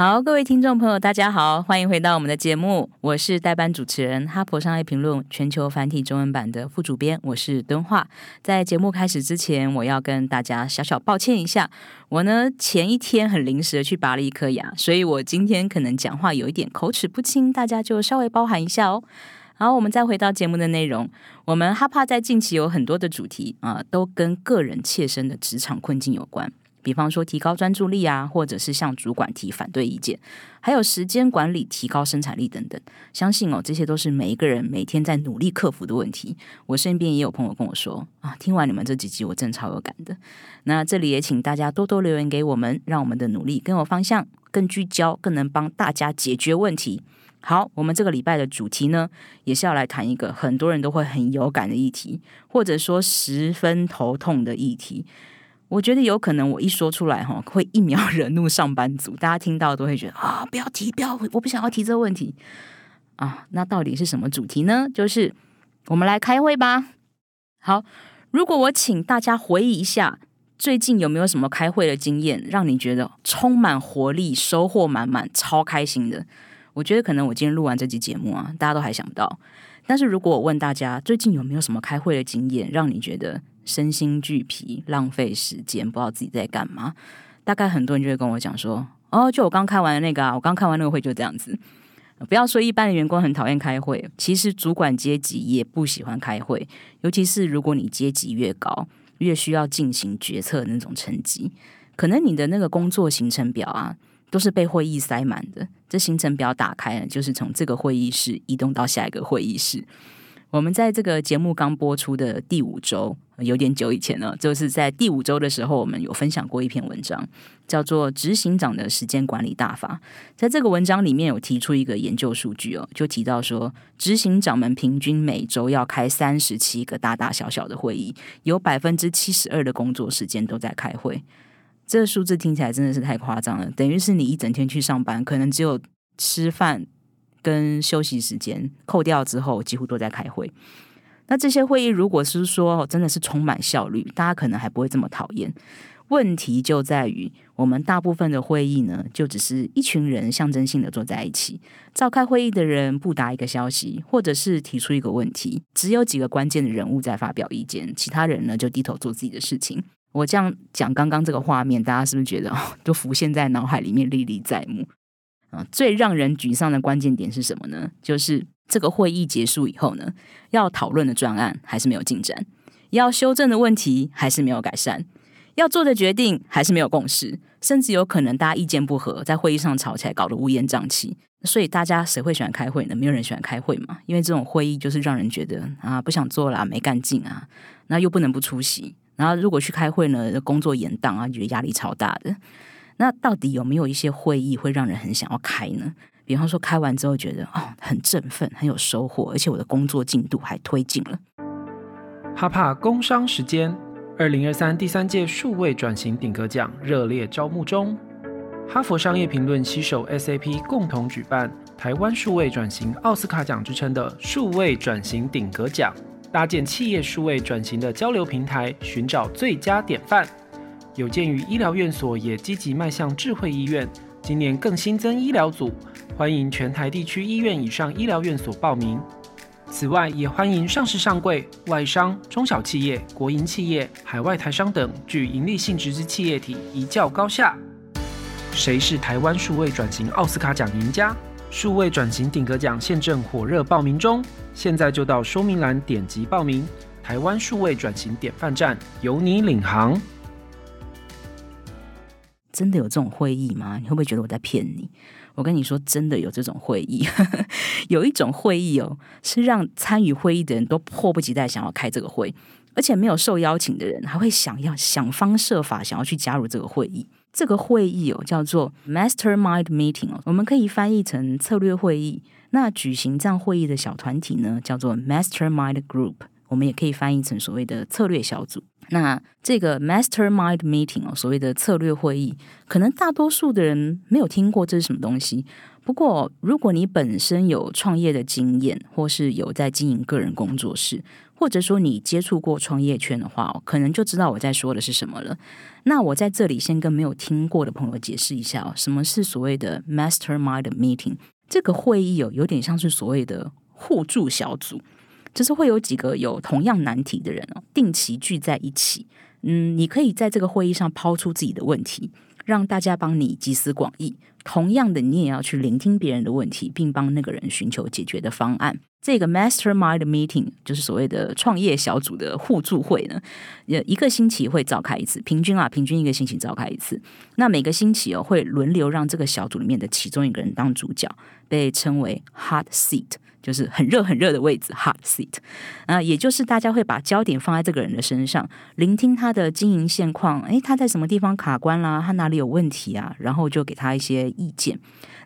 好，各位听众朋友，大家好，欢迎回到我们的节目，我是代班主持人，哈佛商业评论全球繁体中文版的副主编，我是敦化。在节目开始之前，我要跟大家小小抱歉一下，我呢前一天很临时的去拔了一颗牙，所以我今天可能讲话有一点口齿不清，大家就稍微包涵一下哦。好，我们再回到节目的内容，我们哈帕在近期有很多的主题啊，都跟个人切身的职场困境有关。比方说提高专注力啊，或者是向主管提反对意见，还有时间管理、提高生产力等等。相信哦，这些都是每一个人每天在努力克服的问题。我身边也有朋友跟我说啊，听完你们这几集，我真超有感的。那这里也请大家多多留言给我们，让我们的努力更有方向、更聚焦、更能帮大家解决问题。好，我们这个礼拜的主题呢，也是要来谈一个很多人都会很有感的议题，或者说十分头痛的议题。我觉得有可能，我一说出来哈，会一秒 惹怒上班族。大家听到都会觉得啊，不要提，不要，我不想要提这个问题啊。那到底是什么主题呢？就是我们来开会吧。好，如果我请大家回忆一下，最近有没有什么开会的经验，让你觉得充满活力、收获满满、超开心的？我觉得可能我今天录完这集节目啊，大家都还想不到。但是如果我问大家，最近有没有什么开会的经验，让你觉得？身心俱疲，浪费时间，不知道自己在干嘛。大概很多人就会跟我讲说：“哦，就我刚开完的那个啊，我刚开完那个会就这样子。”不要说一般的员工很讨厌开会，其实主管阶级也不喜欢开会，尤其是如果你阶级越高，越需要进行决策那种层级，可能你的那个工作行程表啊，都是被会议塞满的。这行程表打开了，就是从这个会议室移动到下一个会议室。我们在这个节目刚播出的第五周，有点久以前了，就是在第五周的时候，我们有分享过一篇文章，叫做《执行长的时间管理大法》。在这个文章里面有提出一个研究数据哦，就提到说，执行长们平均每周要开三十七个大大小小的会议，有百分之七十二的工作时间都在开会。这数字听起来真的是太夸张了，等于是你一整天去上班，可能只有吃饭。跟休息时间扣掉之后，几乎都在开会。那这些会议如果是说真的是充满效率，大家可能还不会这么讨厌。问题就在于，我们大部分的会议呢，就只是一群人象征性的坐在一起，召开会议的人不答一个消息，或者是提出一个问题，只有几个关键的人物在发表意见，其他人呢就低头做自己的事情。我这样讲，刚刚这个画面，大家是不是觉得哦，都浮现在脑海里面历历在目？啊，最让人沮丧的关键点是什么呢？就是这个会议结束以后呢，要讨论的专案还是没有进展，要修正的问题还是没有改善，要做的决定还是没有共识，甚至有可能大家意见不合，在会议上吵起来，搞得乌烟瘴气。所以大家谁会喜欢开会呢？没有人喜欢开会嘛，因为这种会议就是让人觉得啊，不想做啦，没干劲啊，那又不能不出席，然后如果去开会呢，工作延宕啊，觉得压力超大的。那到底有没有一些会议会让人很想要开呢？比方说开完之后觉得哦很振奋，很有收获，而且我的工作进度还推进了。哈帕工商时间，二零二三第三届数位转型顶格奖热烈招募中。哈佛商业评论携手 SAP 共同举办台湾数位转型奥斯卡奖之称的数位转型顶格奖，搭建企业数位转型的交流平台，寻找最佳典范。有鉴于医疗院所也积极迈向智慧医院，今年更新增医疗组，欢迎全台地区医院以上医疗院所报名。此外，也欢迎上市上柜、外商、中小企业、国营企业、海外台商等具盈利性质之企业体一较高下。谁是台湾数位转型奥斯卡奖赢家？数位转型顶格奖现正火热报名中，现在就到说明栏点击报名。台湾数位转型典范站由你领航。真的有这种会议吗？你会不会觉得我在骗你？我跟你说，真的有这种会议。有一种会议哦，是让参与会议的人都迫不及待想要开这个会，而且没有受邀请的人还会想要想方设法想要去加入这个会议。这个会议哦，叫做 Mastermind Meeting 哦，我们可以翻译成策略会议。那举行这样会议的小团体呢，叫做 Mastermind Group，我们也可以翻译成所谓的策略小组。那这个 mastermind meeting 哦，所谓的策略会议，可能大多数的人没有听过这是什么东西。不过，如果你本身有创业的经验，或是有在经营个人工作室，或者说你接触过创业圈的话，可能就知道我在说的是什么了。那我在这里先跟没有听过的朋友解释一下哦，什么是所谓的 mastermind meeting？这个会议哦，有点像是所谓的互助小组。就是会有几个有同样难题的人哦，定期聚在一起。嗯，你可以在这个会议上抛出自己的问题，让大家帮你集思广益。同样的，你也要去聆听别人的问题，并帮那个人寻求解决的方案。这个 Mastermind Meeting 就是所谓的创业小组的互助会呢，呃，一个星期会召开一次，平均啊，平均一个星期召开一次。那每个星期哦，会轮流让这个小组里面的其中一个人当主角，被称为 Hot Seat。就是很热很热的位置，hot seat，啊，也就是大家会把焦点放在这个人的身上，聆听他的经营现况，诶，他在什么地方卡关啦？他哪里有问题啊？然后就给他一些意见。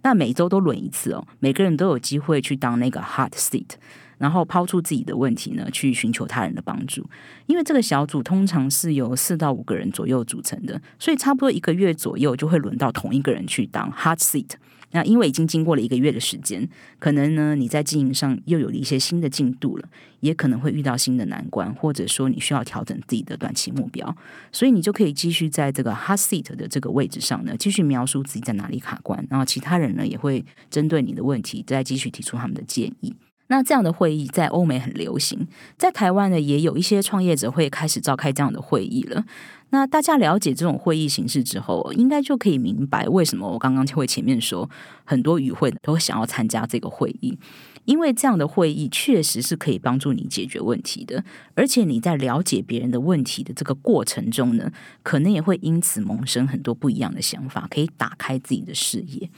那每周都轮一次哦，每个人都有机会去当那个 hot seat，然后抛出自己的问题呢，去寻求他人的帮助。因为这个小组通常是由四到五个人左右组成的，所以差不多一个月左右就会轮到同一个人去当 hot seat。那因为已经经过了一个月的时间，可能呢你在经营上又有了一些新的进度了，也可能会遇到新的难关，或者说你需要调整自己的短期目标，所以你就可以继续在这个 hot seat 的这个位置上呢，继续描述自己在哪里卡关，然后其他人呢也会针对你的问题再继续提出他们的建议。那这样的会议在欧美很流行，在台湾呢也有一些创业者会开始召开这样的会议了。那大家了解这种会议形式之后，应该就可以明白为什么我刚刚会前面说很多与会都想要参加这个会议，因为这样的会议确实是可以帮助你解决问题的，而且你在了解别人的问题的这个过程中呢，可能也会因此萌生很多不一样的想法，可以打开自己的视野。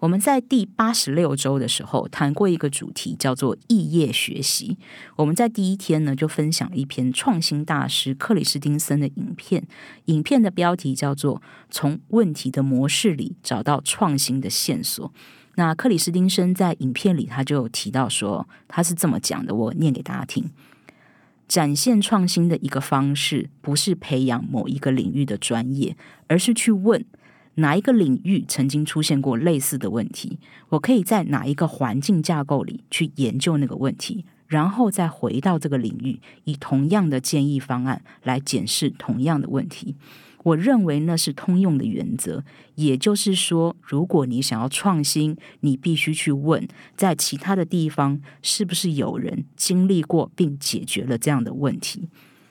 我们在第八十六周的时候谈过一个主题，叫做异业学习。我们在第一天呢，就分享了一篇创新大师克里斯汀森的影片。影片的标题叫做《从问题的模式里找到创新的线索》。那克里斯汀森在影片里，他就提到说，他是这么讲的，我念给大家听：展现创新的一个方式，不是培养某一个领域的专业，而是去问。哪一个领域曾经出现过类似的问题？我可以在哪一个环境架构里去研究那个问题，然后再回到这个领域，以同样的建议方案来检视同样的问题。我认为那是通用的原则。也就是说，如果你想要创新，你必须去问，在其他的地方是不是有人经历过并解决了这样的问题。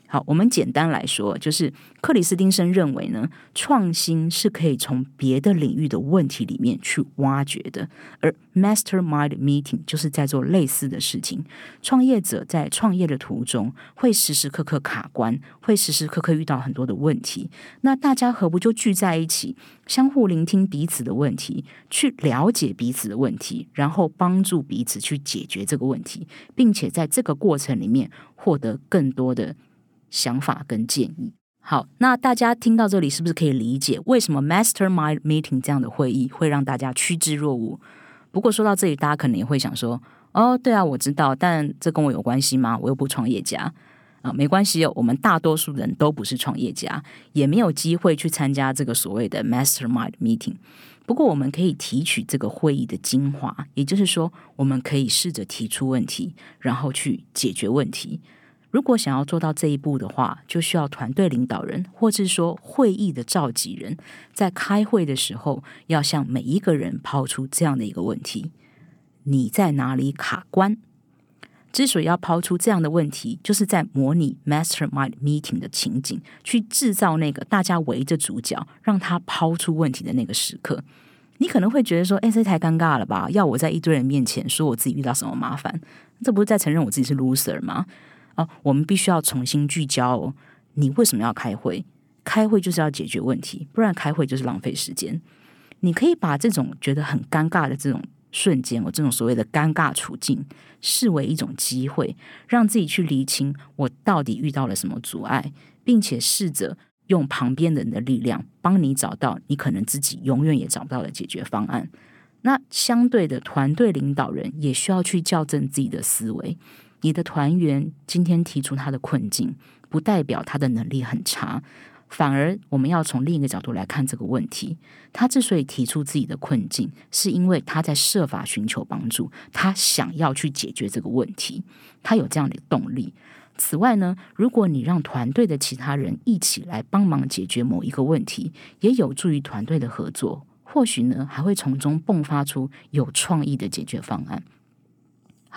好，我们简单来说，就是克里斯汀森认为呢，创新是可以从别的领域的问题里面去挖掘的，而 Mastermind Meeting 就是在做类似的事情。创业者在创业的途中会时时刻刻卡关，会时时刻刻遇到很多的问题。那大家何不就聚在一起，相互聆听彼此的问题，去了解彼此的问题，然后帮助彼此去解决这个问题，并且在这个过程里面获得更多的。想法跟建议，好，那大家听到这里是不是可以理解为什么 Mastermind Meeting 这样的会议会让大家趋之若鹜？不过说到这里，大家可能也会想说，哦，对啊，我知道，但这跟我有关系吗？我又不创业家啊，没关系哦，我们大多数人都不是创业家，也没有机会去参加这个所谓的 Mastermind Meeting。不过，我们可以提取这个会议的精华，也就是说，我们可以试着提出问题，然后去解决问题。如果想要做到这一步的话，就需要团队领导人，或是说会议的召集人，在开会的时候，要向每一个人抛出这样的一个问题：你在哪里卡关？之所以要抛出这样的问题，就是在模拟 Mastermind Meeting 的情景，去制造那个大家围着主角，让他抛出问题的那个时刻。你可能会觉得说：“哎，这太尴尬了吧？要我在一堆人面前说我自己遇到什么麻烦，这不是在承认我自己是 loser 吗？”哦，我们必须要重新聚焦哦。你为什么要开会？开会就是要解决问题，不然开会就是浪费时间。你可以把这种觉得很尴尬的这种瞬间，我这种所谓的尴尬处境，视为一种机会，让自己去厘清我到底遇到了什么阻碍，并且试着用旁边人的力量帮你找到你可能自己永远也找不到的解决方案。那相对的，团队领导人也需要去校正自己的思维。你的团员今天提出他的困境，不代表他的能力很差。反而，我们要从另一个角度来看这个问题。他之所以提出自己的困境，是因为他在设法寻求帮助，他想要去解决这个问题，他有这样的动力。此外呢，如果你让团队的其他人一起来帮忙解决某一个问题，也有助于团队的合作。或许呢，还会从中迸发出有创意的解决方案。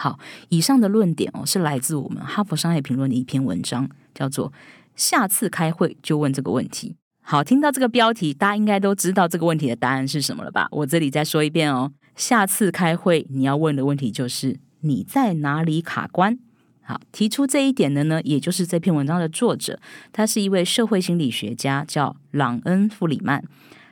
好，以上的论点哦，是来自我们《哈佛商业评论》的一篇文章，叫做。下次开会就问这个问题。好，听到这个标题，大家应该都知道这个问题的答案是什么了吧？我这里再说一遍哦。下次开会你要问的问题就是你在哪里卡关？好，提出这一点的呢，也就是这篇文章的作者，他是一位社会心理学家，叫朗恩·弗里曼。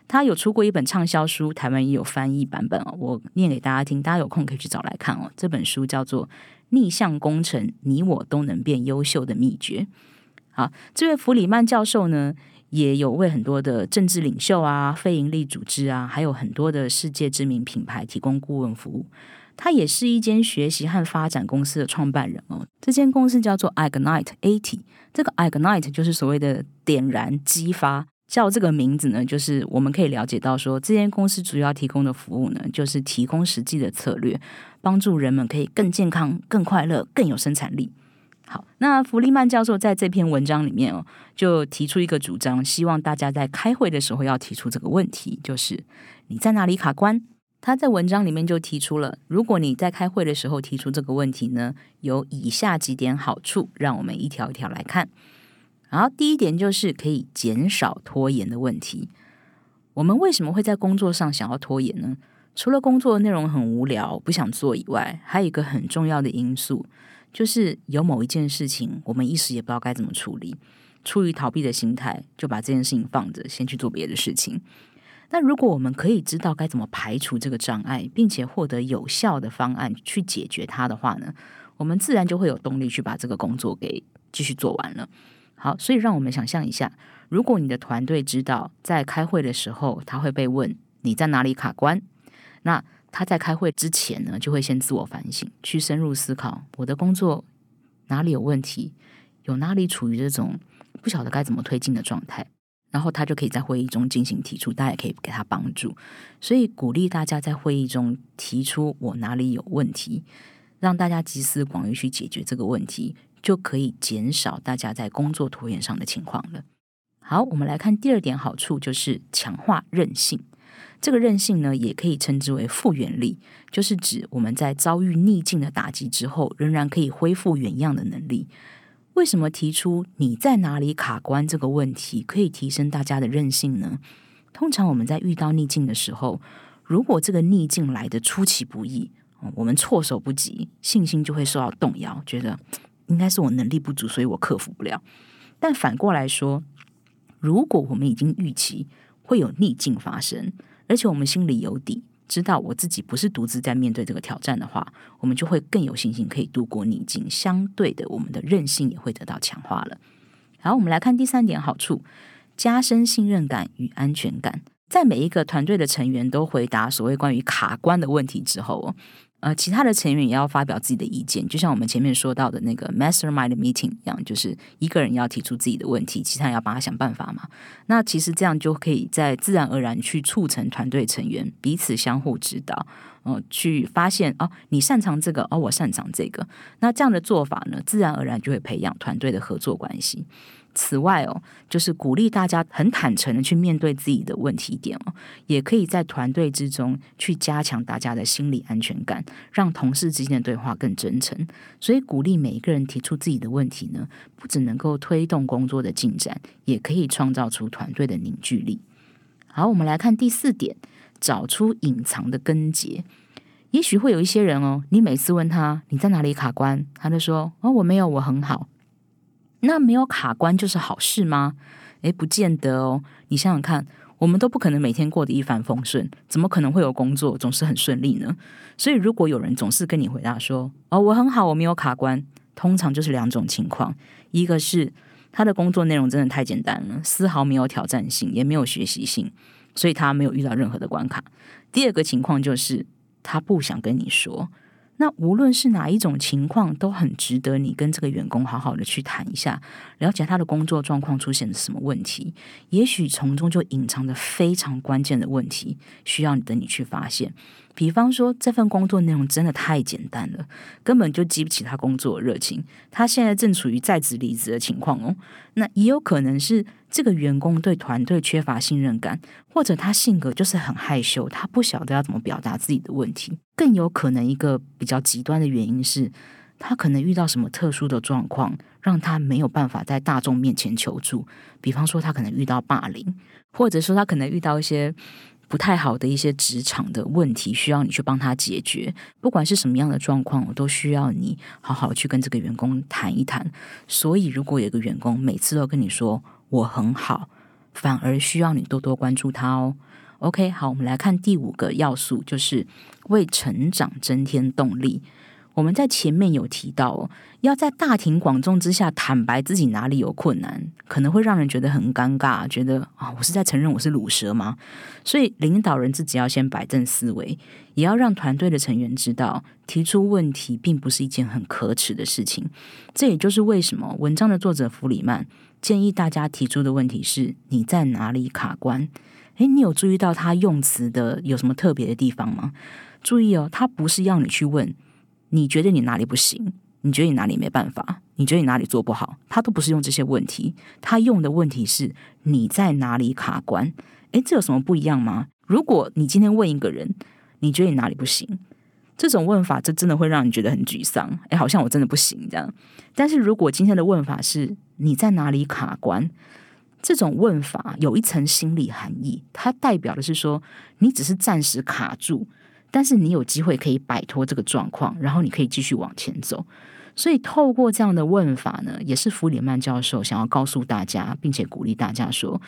他有出过一本畅销书，台湾也有翻译版本哦。我念给大家听，大家有空可以去找来看哦。这本书叫做《逆向工程：你我都能变优秀的秘诀》。啊，这位弗里曼教授呢，也有为很多的政治领袖啊、非营利组织啊，还有很多的世界知名品牌提供顾问服务。他也是一间学习和发展公司的创办人哦。这间公司叫做 Ignite Eighty，这个 Ignite 就是所谓的点燃、激发。叫这个名字呢，就是我们可以了解到说，这间公司主要提供的服务呢，就是提供实际的策略，帮助人们可以更健康、更快乐、更有生产力。好，那弗利曼教授在这篇文章里面哦，就提出一个主张，希望大家在开会的时候要提出这个问题，就是你在哪里卡关？他在文章里面就提出了，如果你在开会的时候提出这个问题呢，有以下几点好处，让我们一条一条来看。然后第一点就是可以减少拖延的问题。我们为什么会在工作上想要拖延呢？除了工作内容很无聊不想做以外，还有一个很重要的因素。就是有某一件事情，我们一时也不知道该怎么处理，出于逃避的心态，就把这件事情放着，先去做别的事情。那如果我们可以知道该怎么排除这个障碍，并且获得有效的方案去解决它的话呢，我们自然就会有动力去把这个工作给继续做完了。好，所以让我们想象一下，如果你的团队知道在开会的时候，他会被问你在哪里卡关，那。他在开会之前呢，就会先自我反省，去深入思考我的工作哪里有问题，有哪里处于这种不晓得该怎么推进的状态，然后他就可以在会议中进行提出，大家也可以给他帮助。所以鼓励大家在会议中提出我哪里有问题，让大家集思广益去解决这个问题，就可以减少大家在工作拖延上的情况了。好，我们来看第二点好处，就是强化韧性。这个韧性呢，也可以称之为复原力，就是指我们在遭遇逆境的打击之后，仍然可以恢复原样的能力。为什么提出你在哪里卡关这个问题，可以提升大家的韧性呢？通常我们在遇到逆境的时候，如果这个逆境来的出其不意，我们措手不及，信心就会受到动摇，觉得应该是我能力不足，所以我克服不了。但反过来说，如果我们已经预期会有逆境发生，而且我们心里有底，知道我自己不是独自在面对这个挑战的话，我们就会更有信心可以度过逆境。相对的，我们的韧性也会得到强化了。好，我们来看第三点好处：加深信任感与安全感。在每一个团队的成员都回答所谓关于卡关的问题之后。呃，其他的成员也要发表自己的意见，就像我们前面说到的那个 mastermind meeting 一样，就是一个人要提出自己的问题，其他人要帮他想办法嘛。那其实这样就可以在自然而然去促成团队成员彼此相互指导，呃，去发现哦，你擅长这个，哦，我擅长这个。那这样的做法呢，自然而然就会培养团队的合作关系。此外哦，就是鼓励大家很坦诚的去面对自己的问题点哦，也可以在团队之中去加强大家的心理安全感，让同事之间的对话更真诚。所以鼓励每一个人提出自己的问题呢，不只能够推动工作的进展，也可以创造出团队的凝聚力。好，我们来看第四点，找出隐藏的根结。也许会有一些人哦，你每次问他你在哪里卡关，他就说哦我没有，我很好。那没有卡关就是好事吗？诶，不见得哦。你想想看，我们都不可能每天过得一帆风顺，怎么可能会有工作总是很顺利呢？所以，如果有人总是跟你回答说“哦，我很好，我没有卡关”，通常就是两种情况：一个是他的工作内容真的太简单了，丝毫没有挑战性，也没有学习性，所以他没有遇到任何的关卡；第二个情况就是他不想跟你说。那无论是哪一种情况，都很值得你跟这个员工好好的去谈一下，了解他的工作状况出现了什么问题，也许从中就隐藏着非常关键的问题，需要你等你去发现。比方说，这份工作内容真的太简单了，根本就激不起他工作的热情。他现在正处于在职离职的情况哦。那也有可能是这个员工对团队缺乏信任感，或者他性格就是很害羞，他不晓得要怎么表达自己的问题。更有可能一个比较极端的原因是，他可能遇到什么特殊的状况，让他没有办法在大众面前求助。比方说，他可能遇到霸凌，或者说他可能遇到一些。不太好的一些职场的问题，需要你去帮他解决。不管是什么样的状况，我都需要你好好去跟这个员工谈一谈。所以，如果有个员工每次都跟你说我很好，反而需要你多多关注他哦。OK，好，我们来看第五个要素，就是为成长增添动力。我们在前面有提到，要在大庭广众之下坦白自己哪里有困难，可能会让人觉得很尴尬，觉得啊，我是在承认我是卤蛇吗？所以领导人自己要先摆正思维，也要让团队的成员知道，提出问题并不是一件很可耻的事情。这也就是为什么文章的作者弗里曼建议大家提出的问题是：你在哪里卡关？诶，你有注意到他用词的有什么特别的地方吗？注意哦，他不是要你去问。你觉得你哪里不行？你觉得你哪里没办法？你觉得你哪里做不好？他都不是用这些问题，他用的问题是你在哪里卡关？诶，这有什么不一样吗？如果你今天问一个人，你觉得你哪里不行？这种问法，这真的会让你觉得很沮丧。诶，好像我真的不行这样。但是如果今天的问法是你在哪里卡关？这种问法有一层心理含义，它代表的是说你只是暂时卡住。但是你有机会可以摆脱这个状况，然后你可以继续往前走。所以透过这样的问法呢，也是弗里曼教授想要告诉大家，并且鼓励大家说，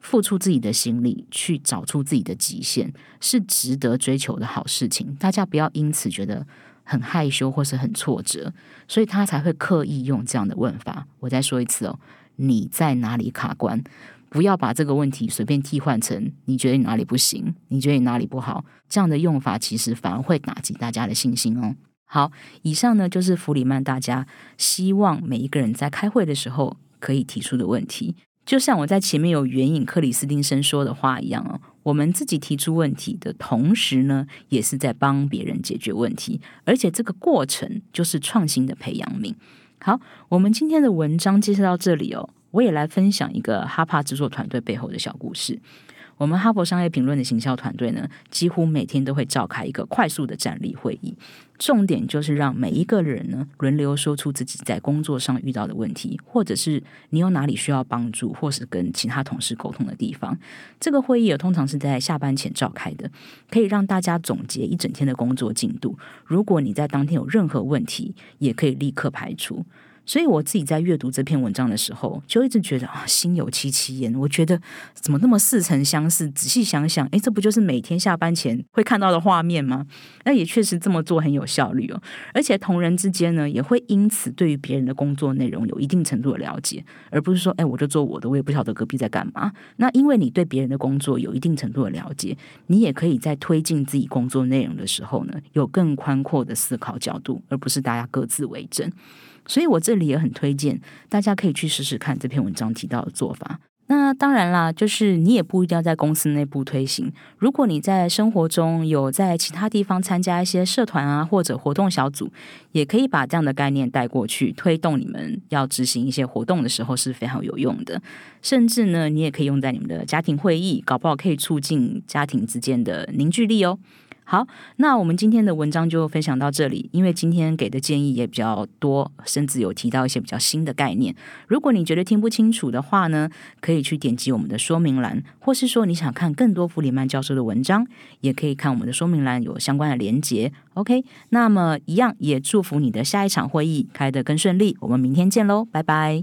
付出自己的心力去找出自己的极限，是值得追求的好事情。大家不要因此觉得很害羞或是很挫折，所以他才会刻意用这样的问法。我再说一次哦，你在哪里卡关？不要把这个问题随便替换成你觉得你哪里不行，你觉得你哪里不好，这样的用法其实反而会打击大家的信心哦。好，以上呢就是弗里曼大家希望每一个人在开会的时候可以提出的问题。就像我在前面有援引克里斯汀森说的话一样哦，我们自己提出问题的同时呢，也是在帮别人解决问题，而且这个过程就是创新的培养皿。好，我们今天的文章介绍到这里哦。我也来分享一个哈帕制作团队背后的小故事。我们哈佛商业评论的行销团队呢，几乎每天都会召开一个快速的站立会议，重点就是让每一个人呢轮流说出自己在工作上遇到的问题，或者是你有哪里需要帮助，或是跟其他同事沟通的地方。这个会议也通常是在下班前召开的，可以让大家总结一整天的工作进度。如果你在当天有任何问题，也可以立刻排除。所以我自己在阅读这篇文章的时候，就一直觉得啊，心有戚戚焉。我觉得怎么那么似曾相识？仔细想想，诶，这不就是每天下班前会看到的画面吗？那也确实这么做很有效率哦。而且同人之间呢，也会因此对于别人的工作内容有一定程度的了解，而不是说，哎，我就做我的，我也不晓得隔壁在干嘛。那因为你对别人的工作有一定程度的了解，你也可以在推进自己工作内容的时候呢，有更宽阔的思考角度，而不是大家各自为政。所以我这里也很推荐大家可以去试试看这篇文章提到的做法。那当然啦，就是你也不一定要在公司内部推行。如果你在生活中有在其他地方参加一些社团啊或者活动小组，也可以把这样的概念带过去，推动你们要执行一些活动的时候是非常有用的。甚至呢，你也可以用在你们的家庭会议，搞不好可以促进家庭之间的凝聚力哦。好，那我们今天的文章就分享到这里。因为今天给的建议也比较多，甚至有提到一些比较新的概念。如果你觉得听不清楚的话呢，可以去点击我们的说明栏，或是说你想看更多弗里曼教授的文章，也可以看我们的说明栏有相关的连结。OK，那么一样也祝福你的下一场会议开得更顺利。我们明天见喽，拜拜。